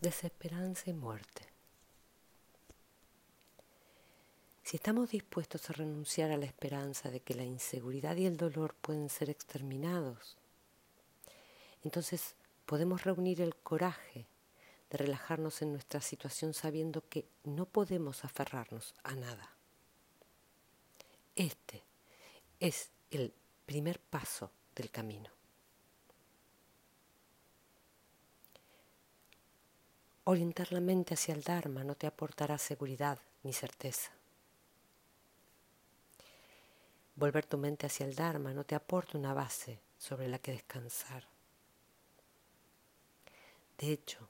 desesperanza y muerte. Si estamos dispuestos a renunciar a la esperanza de que la inseguridad y el dolor pueden ser exterminados, entonces podemos reunir el coraje de relajarnos en nuestra situación sabiendo que no podemos aferrarnos a nada. Este es el primer paso del camino. Orientar la mente hacia el Dharma no te aportará seguridad ni certeza. Volver tu mente hacia el Dharma no te aporta una base sobre la que descansar. De hecho,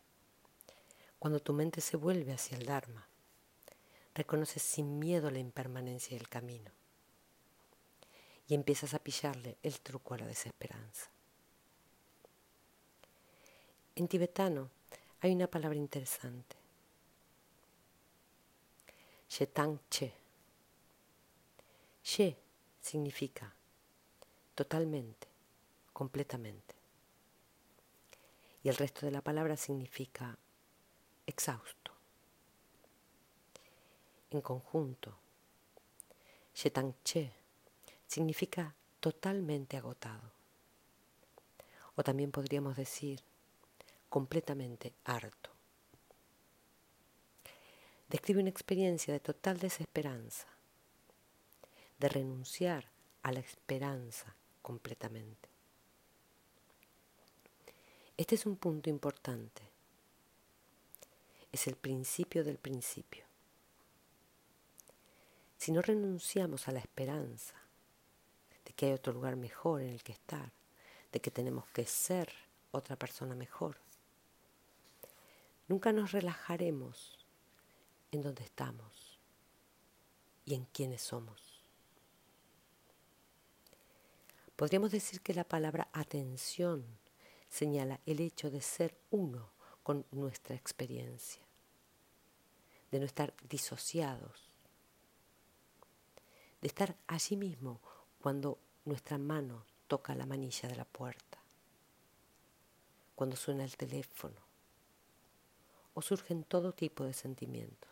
cuando tu mente se vuelve hacia el Dharma, reconoces sin miedo la impermanencia del camino y empiezas a pillarle el truco a la desesperanza. En tibetano, hay una palabra interesante. Shetang Che. She significa totalmente, completamente. Y el resto de la palabra significa exhausto. En conjunto, Shetang Che significa totalmente agotado. O también podríamos decir completamente harto. Describe una experiencia de total desesperanza, de renunciar a la esperanza completamente. Este es un punto importante. Es el principio del principio. Si no renunciamos a la esperanza de que hay otro lugar mejor en el que estar, de que tenemos que ser otra persona mejor, Nunca nos relajaremos en donde estamos y en quiénes somos. Podríamos decir que la palabra atención señala el hecho de ser uno con nuestra experiencia, de no estar disociados, de estar allí mismo cuando nuestra mano toca la manilla de la puerta, cuando suena el teléfono, surgen todo tipo de sentimientos.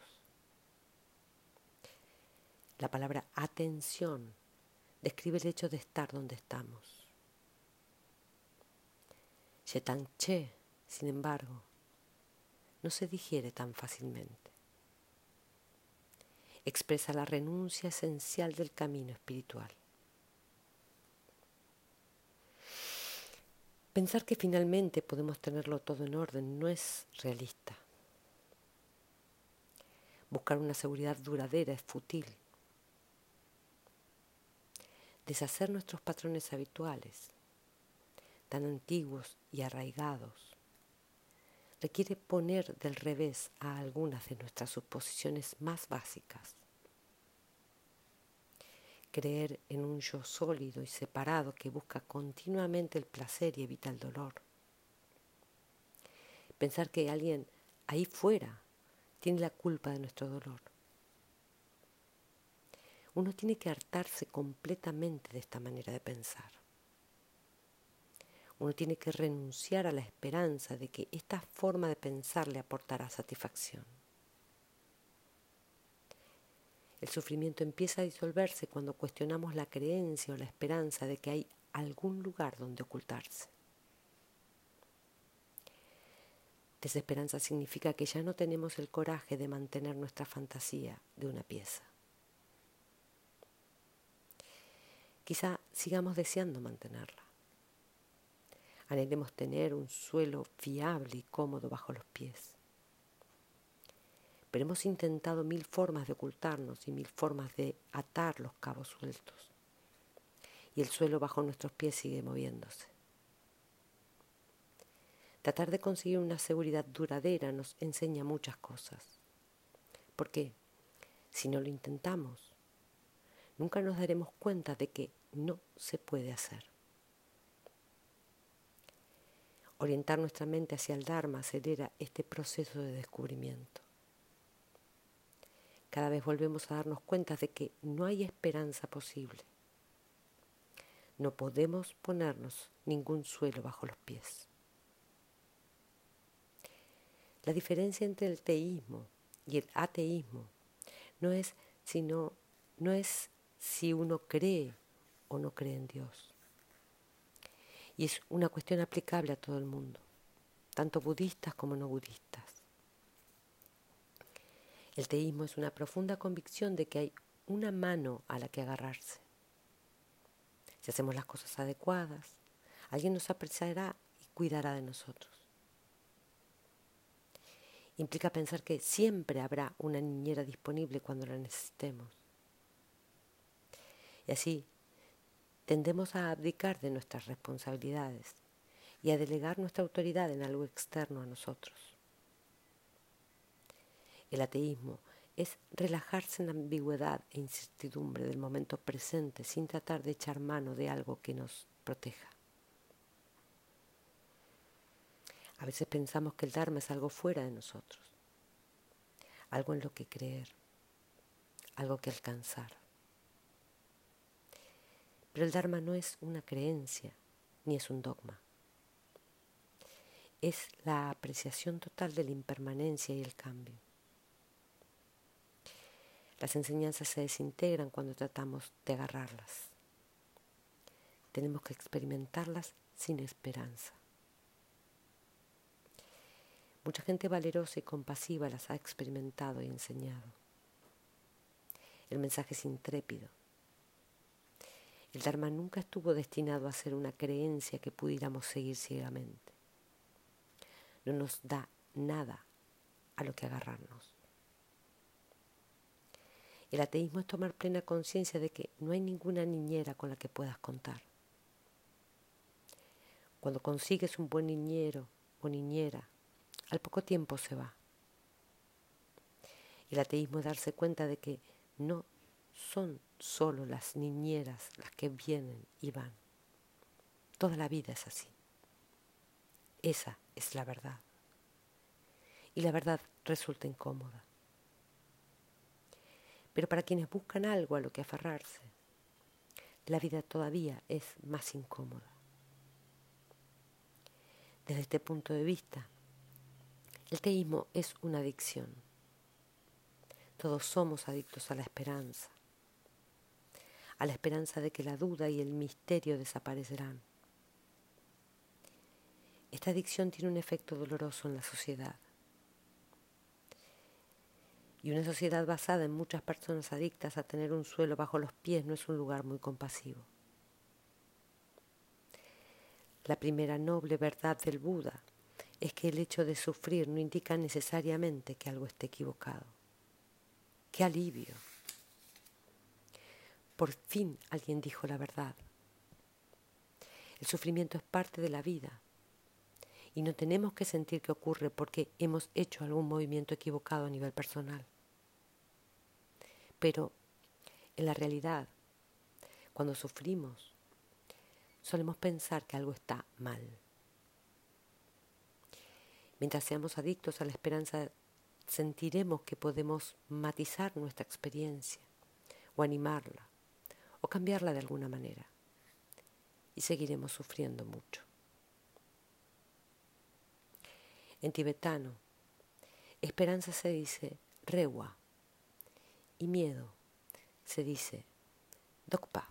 La palabra atención describe el hecho de estar donde estamos. Che, sin embargo, no se digiere tan fácilmente. Expresa la renuncia esencial del camino espiritual. Pensar que finalmente podemos tenerlo todo en orden no es realista. Buscar una seguridad duradera es fútil. Deshacer nuestros patrones habituales, tan antiguos y arraigados, requiere poner del revés a algunas de nuestras suposiciones más básicas. Creer en un yo sólido y separado que busca continuamente el placer y evita el dolor. Pensar que alguien ahí fuera tiene la culpa de nuestro dolor. Uno tiene que hartarse completamente de esta manera de pensar. Uno tiene que renunciar a la esperanza de que esta forma de pensar le aportará satisfacción. El sufrimiento empieza a disolverse cuando cuestionamos la creencia o la esperanza de que hay algún lugar donde ocultarse. Desesperanza significa que ya no tenemos el coraje de mantener nuestra fantasía de una pieza. Quizá sigamos deseando mantenerla. Anhelemos tener un suelo fiable y cómodo bajo los pies. Pero hemos intentado mil formas de ocultarnos y mil formas de atar los cabos sueltos. Y el suelo bajo nuestros pies sigue moviéndose. Tratar de conseguir una seguridad duradera nos enseña muchas cosas. Porque si no lo intentamos, nunca nos daremos cuenta de que no se puede hacer. Orientar nuestra mente hacia el Dharma acelera este proceso de descubrimiento. Cada vez volvemos a darnos cuenta de que no hay esperanza posible. No podemos ponernos ningún suelo bajo los pies. La diferencia entre el teísmo y el ateísmo no es sino no es si uno cree o no cree en Dios. Y es una cuestión aplicable a todo el mundo, tanto budistas como no budistas. El teísmo es una profunda convicción de que hay una mano a la que agarrarse. Si hacemos las cosas adecuadas, alguien nos apreciará y cuidará de nosotros. Implica pensar que siempre habrá una niñera disponible cuando la necesitemos. Y así tendemos a abdicar de nuestras responsabilidades y a delegar nuestra autoridad en algo externo a nosotros. El ateísmo es relajarse en la ambigüedad e incertidumbre del momento presente sin tratar de echar mano de algo que nos proteja. A veces pensamos que el Dharma es algo fuera de nosotros, algo en lo que creer, algo que alcanzar. Pero el Dharma no es una creencia, ni es un dogma. Es la apreciación total de la impermanencia y el cambio. Las enseñanzas se desintegran cuando tratamos de agarrarlas. Tenemos que experimentarlas sin esperanza. Mucha gente valerosa y compasiva las ha experimentado y enseñado. El mensaje es intrépido. El Dharma nunca estuvo destinado a ser una creencia que pudiéramos seguir ciegamente. No nos da nada a lo que agarrarnos. El ateísmo es tomar plena conciencia de que no hay ninguna niñera con la que puedas contar. Cuando consigues un buen niñero o niñera, al poco tiempo se va. El ateísmo es darse cuenta de que no son solo las niñeras las que vienen y van. Toda la vida es así. Esa es la verdad. Y la verdad resulta incómoda. Pero para quienes buscan algo a lo que aferrarse, la vida todavía es más incómoda. Desde este punto de vista, el teísmo es una adicción. Todos somos adictos a la esperanza a la esperanza de que la duda y el misterio desaparecerán. Esta adicción tiene un efecto doloroso en la sociedad. Y una sociedad basada en muchas personas adictas a tener un suelo bajo los pies no es un lugar muy compasivo. La primera noble verdad del Buda es que el hecho de sufrir no indica necesariamente que algo esté equivocado. ¡Qué alivio! Por fin alguien dijo la verdad. El sufrimiento es parte de la vida y no tenemos que sentir que ocurre porque hemos hecho algún movimiento equivocado a nivel personal. Pero en la realidad, cuando sufrimos, solemos pensar que algo está mal. Mientras seamos adictos a la esperanza, sentiremos que podemos matizar nuestra experiencia o animarla o cambiarla de alguna manera. Y seguiremos sufriendo mucho. En tibetano, esperanza se dice rewa y miedo se dice dokpa.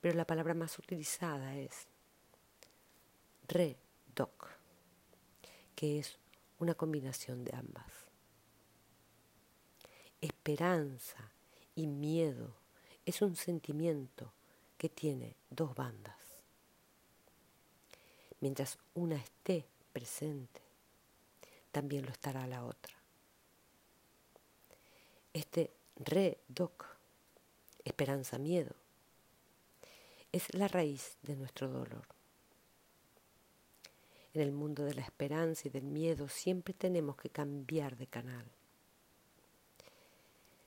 Pero la palabra más utilizada es re-dok, que es una combinación de ambas. Esperanza y miedo es un sentimiento que tiene dos bandas. Mientras una esté presente, también lo estará la otra. Este re-doc, esperanza-miedo, es la raíz de nuestro dolor. En el mundo de la esperanza y del miedo siempre tenemos que cambiar de canal.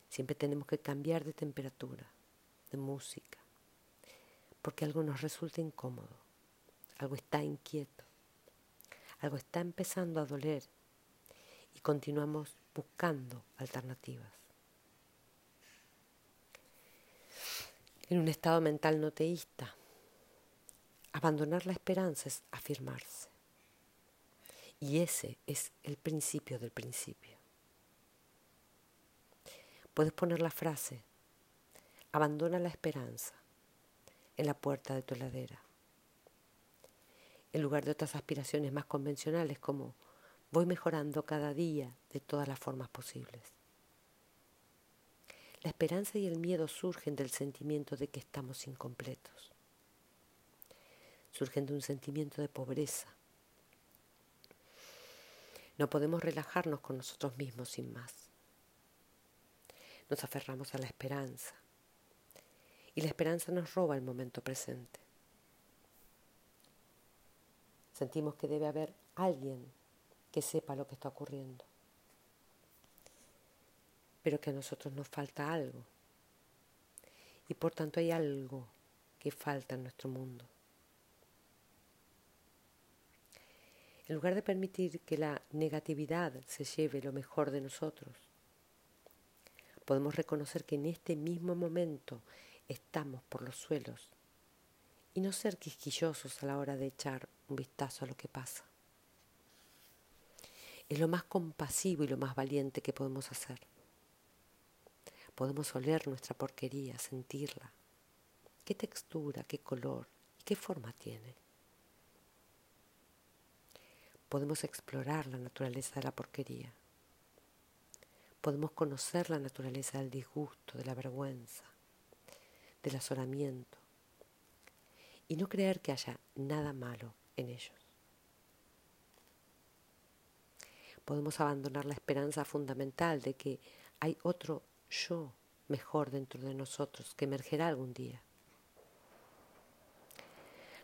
Siempre tenemos que cambiar de temperatura de música, porque algo nos resulta incómodo, algo está inquieto, algo está empezando a doler y continuamos buscando alternativas. En un estado mental no teísta, abandonar la esperanza es afirmarse. Y ese es el principio del principio. Puedes poner la frase, abandona la esperanza en la puerta de tu heladera, en lugar de otras aspiraciones más convencionales como voy mejorando cada día de todas las formas posibles. La esperanza y el miedo surgen del sentimiento de que estamos incompletos. Surgen de un sentimiento de pobreza. No podemos relajarnos con nosotros mismos sin más. Nos aferramos a la esperanza. Y la esperanza nos roba el momento presente. Sentimos que debe haber alguien que sepa lo que está ocurriendo pero que a nosotros nos falta algo. Y por tanto hay algo que falta en nuestro mundo. En lugar de permitir que la negatividad se lleve lo mejor de nosotros, podemos reconocer que en este mismo momento estamos por los suelos y no ser quisquillosos a la hora de echar un vistazo a lo que pasa. Es lo más compasivo y lo más valiente que podemos hacer. Podemos oler nuestra porquería, sentirla. ¿Qué textura, qué color y qué forma tiene? Podemos explorar la naturaleza de la porquería. Podemos conocer la naturaleza del disgusto, de la vergüenza, del azoramiento y no creer que haya nada malo en ellos. Podemos abandonar la esperanza fundamental de que hay otro yo mejor dentro de nosotros que emergerá algún día.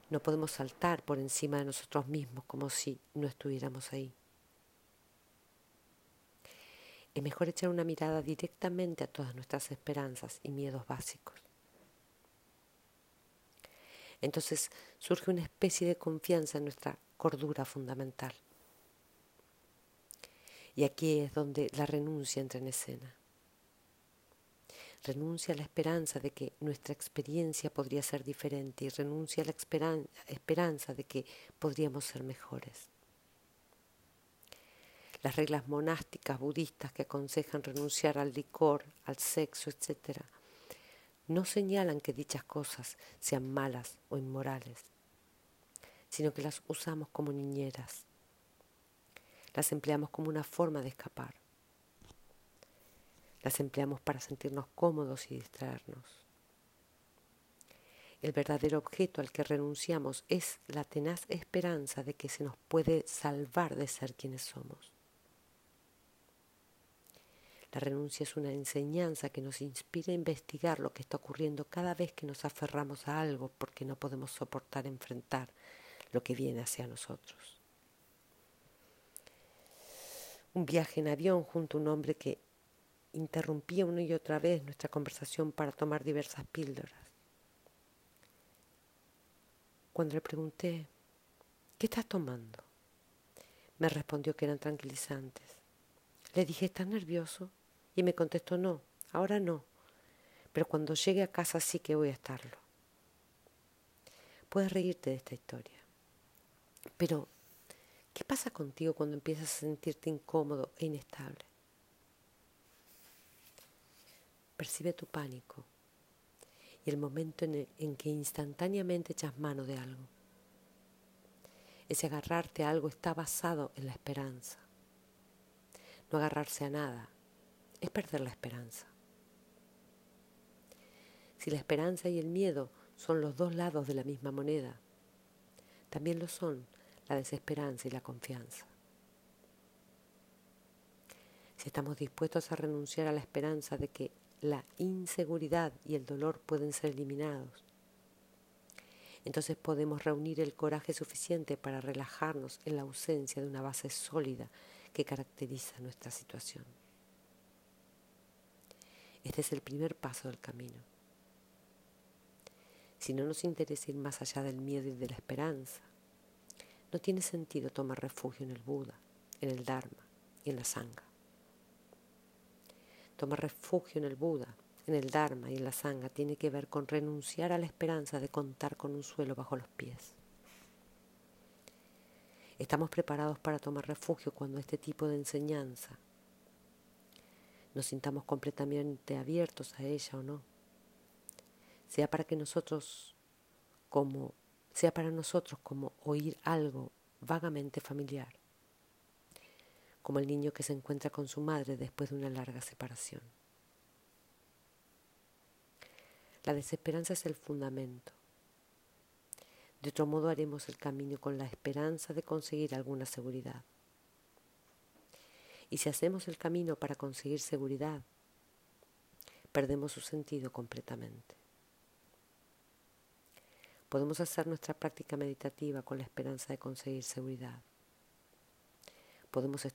No podemos saltar por encima de nosotros mismos como si no estuviéramos ahí. Es mejor echar una mirada directamente a todas nuestras esperanzas y miedos básicos. Entonces surge una especie de confianza en nuestra cordura fundamental. Y aquí es donde la renuncia entra en escena renuncia a la esperanza de que nuestra experiencia podría ser diferente y renuncia a la esperanza de que podríamos ser mejores. Las reglas monásticas budistas que aconsejan renunciar al licor, al sexo, etc., no señalan que dichas cosas sean malas o inmorales, sino que las usamos como niñeras, las empleamos como una forma de escapar. Las empleamos para sentirnos cómodos y distraernos. El verdadero objeto al que renunciamos es la tenaz esperanza de que se nos puede salvar de ser quienes somos. La renuncia es una enseñanza que nos inspira a investigar lo que está ocurriendo cada vez que nos aferramos a algo porque no podemos soportar enfrentar lo que viene hacia nosotros. Un viaje en avión junto a un hombre que interrumpía una y otra vez nuestra conversación para tomar diversas píldoras. Cuando le pregunté, ¿qué estás tomando? Me respondió que eran tranquilizantes. Le dije, ¿estás nervioso? Y me contestó, no, ahora no, pero cuando llegue a casa sí que voy a estarlo. Puedes reírte de esta historia, pero ¿qué pasa contigo cuando empiezas a sentirte incómodo e inestable? Percibe tu pánico y el momento en, que instantáneamente echas mano de algo. Ese agarrarte a algo está basado en la esperanza. No agarrarse a nada es perder la esperanza. Si la esperanza y el miedo son los dos lados de la misma moneda, también lo son la desesperanza y la confianza. Si estamos dispuestos a renunciar a la esperanza de que la inseguridad y el dolor pueden ser eliminados. Entonces podemos reunir el coraje suficiente para relajarnos en la ausencia de una base sólida que caracteriza nuestra situación. Este es el primer paso del camino. Si no nos interesa ir más allá del miedo y de la esperanza, no tiene sentido tomar refugio en el Buda, en el Dharma y en la Sangha. Tomar refugio en el Buda, en el Dharma y en la Sangha tiene que ver con renunciar a la esperanza de contar con un suelo bajo los pies. Estamos preparados para tomar refugio cuando este tipo de enseñanza nos sintamos completamente abiertos a ella o no. Sea para que nosotros como sea para nosotros como oír algo vagamente familiar, como el niño que se encuentra con su madre después de una larga separación. La desesperanza es el fundamento. De otro modo haremos el camino con la esperanza de conseguir alguna seguridad. Y si hacemos el camino para conseguir seguridad, perdemos su sentido completamente. Podemos hacer nuestra práctica meditativa con la esperanza de conseguir seguridad. Podemos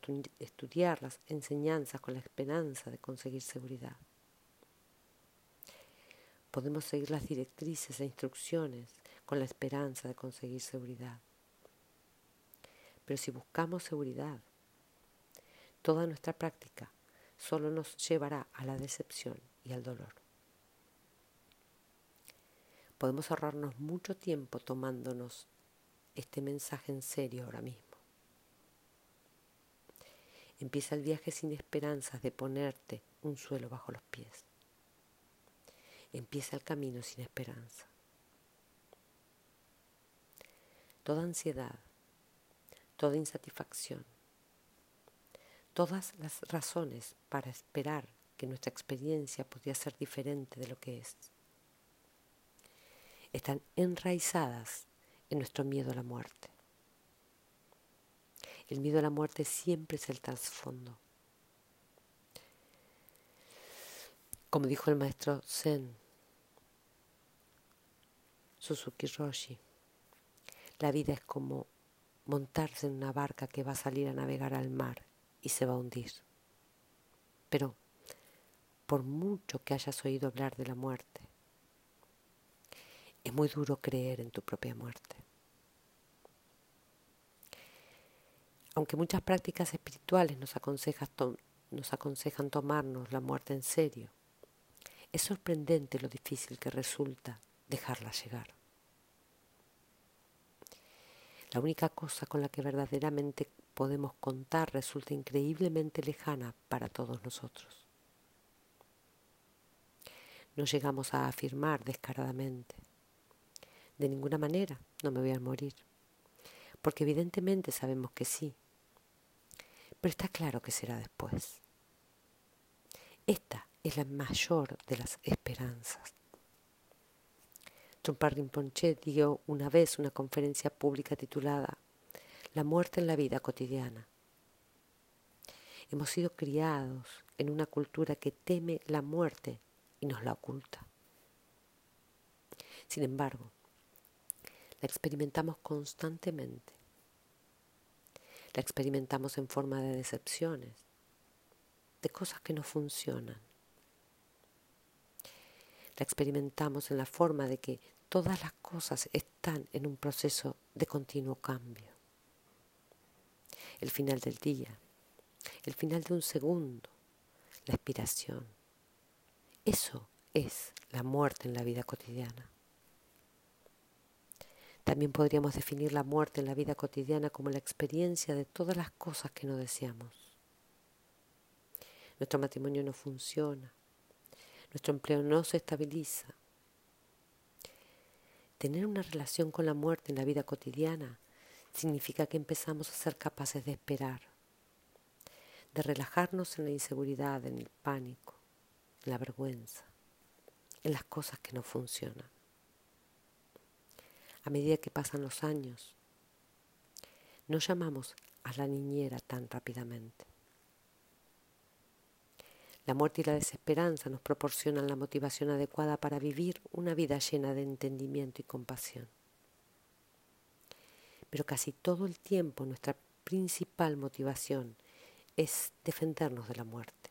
estudiar las enseñanzas con la esperanza de conseguir seguridad. Podemos seguir las directrices e instrucciones con la esperanza de conseguir seguridad. Pero si buscamos seguridad, toda nuestra práctica solo nos llevará a la decepción y al dolor. Podemos ahorrarnos mucho tiempo tomándonos este mensaje en serio ahora mismo. Empieza el viaje sin esperanzas de ponerte un suelo bajo los pies. Empieza el camino sin esperanza. Toda ansiedad, toda insatisfacción, todas las razones para esperar que nuestra experiencia podría ser diferente de lo que es. Están enraizadas en nuestro miedo a la muerte. El miedo a la muerte siempre es el trasfondo. Como dijo el maestro Zen, Suzuki Roshi, la vida es como montarse en una barca que va a salir a navegar al mar y se va a hundir. Pero por mucho que hayas oído hablar de la muerte, es muy duro creer en tu propia muerte. Aunque muchas prácticas espirituales nos aconsejan, nos aconsejan tomarnos la muerte en serio, es sorprendente lo difícil que resulta dejarla llegar. La única cosa con la que verdaderamente podemos contar resulta increíblemente lejana para todos nosotros. No llegamos a afirmar descaradamente, de ninguna manera no me voy a morir, porque evidentemente sabemos que sí, pero está claro que será después. Esta es la mayor de las esperanzas. Trungpa Rinpoche dio una vez una conferencia pública titulada la muerte en la vida cotidiana. Hemos sido criados en una cultura que teme la muerte y nos la oculta. Sin embargo, la experimentamos constantemente. La experimentamos en forma de decepciones, de cosas que no funcionan. La experimentamos en la forma de que todas las cosas están en un proceso de continuo cambio el final del día, el final de un segundo, la expiración. Eso es la muerte en la vida cotidiana. También podríamos definir la muerte en la vida cotidiana como la experiencia de todas las cosas que no deseamos. Nuestro matrimonio no funciona, nuestro empleo no se estabiliza. Tener una relación con la muerte en la vida cotidiana significa que empezamos a ser capaces de esperar, de relajarnos en la inseguridad, en el pánico, en la vergüenza, en las cosas que no funcionan. A medida que pasan los años, no llamamos a la niñera tan rápidamente. La muerte y la desesperanza nos proporcionan la motivación adecuada para vivir una vida llena de entendimiento y compasión pero casi todo el tiempo nuestra principal motivación es defendernos de la muerte.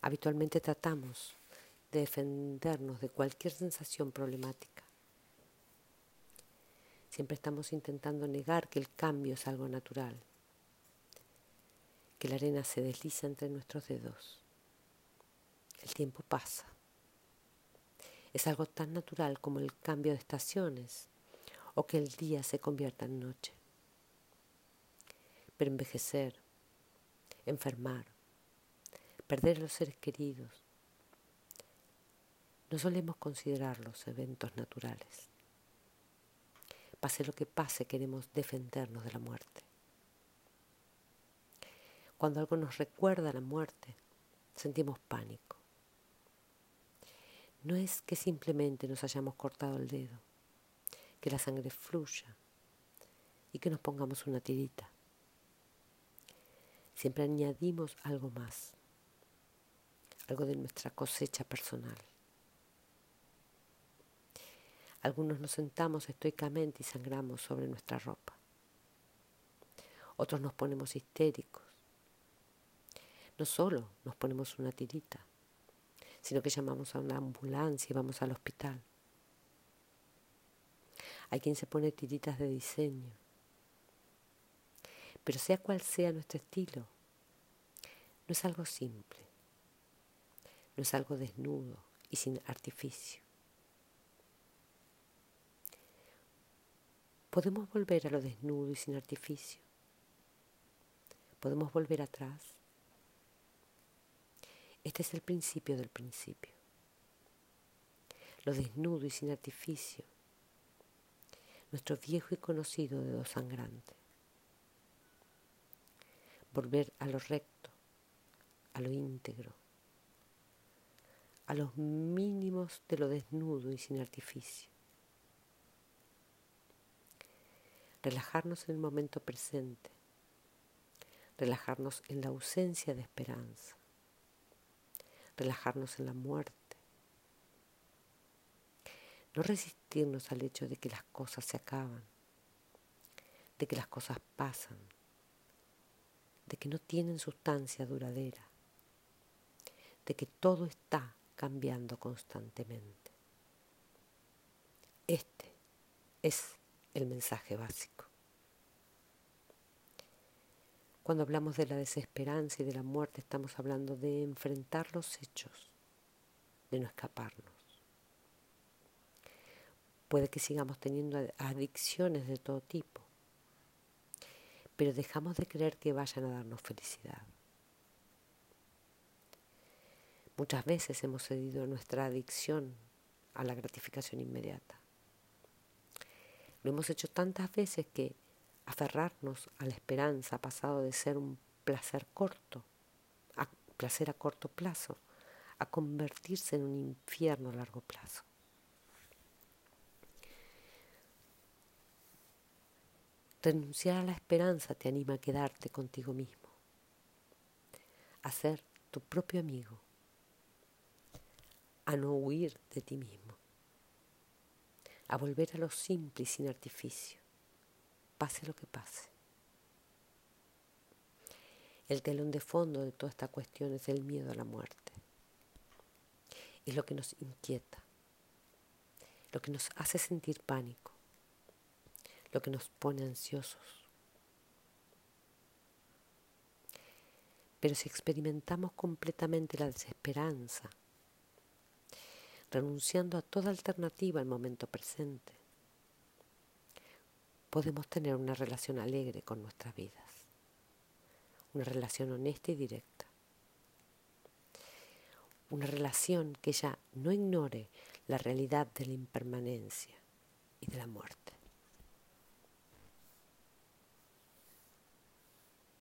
Habitualmente tratamos de defendernos de cualquier sensación problemática. Siempre estamos intentando negar que el cambio es algo natural, que la arena se desliza entre nuestros dedos. El tiempo pasa. Es algo tan natural como el cambio de estaciones o que el día se convierta en noche. Pero envejecer, enfermar, perder a los seres queridos, no solemos considerarlos eventos naturales. Pase lo que pase, queremos defendernos de la muerte. Cuando algo nos recuerda la muerte, sentimos pánico. No es que simplemente nos hayamos cortado el dedo, que la sangre fluya y que nos pongamos una tirita. Siempre añadimos algo más, algo de nuestra cosecha personal. Algunos nos sentamos estoicamente y sangramos sobre nuestra ropa. Otros nos ponemos histéricos. No solo nos ponemos una tirita, sino que llamamos a una ambulancia y vamos al hospital. Hay quien se pone tiritas de diseño. Pero sea cual sea nuestro estilo, no es algo simple, no es algo desnudo y sin artificio. Podemos volver a lo desnudo y sin artificio. Podemos volver atrás. Este es el principio del principio. Lo desnudo y sin artificio. Nuestro viejo y conocido dedo sangrante. Volver a lo recto, a lo íntegro, a los mínimos de lo desnudo y sin artificio. Relajarnos en el momento presente, relajarnos en la ausencia de esperanza, relajarnos en la muerte, no resistirnos al hecho de que las cosas se acaban, de que las cosas pasan, de que no tienen sustancia duradera, de que todo está cambiando constantemente. Este es el mensaje básico. Cuando hablamos de la desesperanza y de la muerte, estamos hablando de enfrentar los hechos, de no escaparnos. Puede que sigamos teniendo adicciones de todo tipo, pero dejamos de creer que vayan a darnos felicidad. Muchas veces hemos cedido nuestra adicción a la gratificación inmediata. Lo hemos hecho tantas veces que aferrarnos a la esperanza ha pasado de ser un placer corto, a placer a corto plazo, a convertirse en un infierno a largo plazo. Renunciar a la esperanza te anima a quedarte contigo mismo, a ser tu propio amigo, a no huir de ti mismo a volver a lo simple y sin artificio, pase lo que pase. El telón de fondo de toda esta cuestión es el miedo a la muerte. Es lo que nos inquieta, lo que nos hace sentir pánico, lo que nos pone ansiosos. Pero si experimentamos completamente la desesperanza, renunciando a toda alternativa al momento presente, podemos tener una relación alegre con nuestras vidas, una relación honesta y directa, una relación que ya no ignore la realidad de la impermanencia y de la muerte.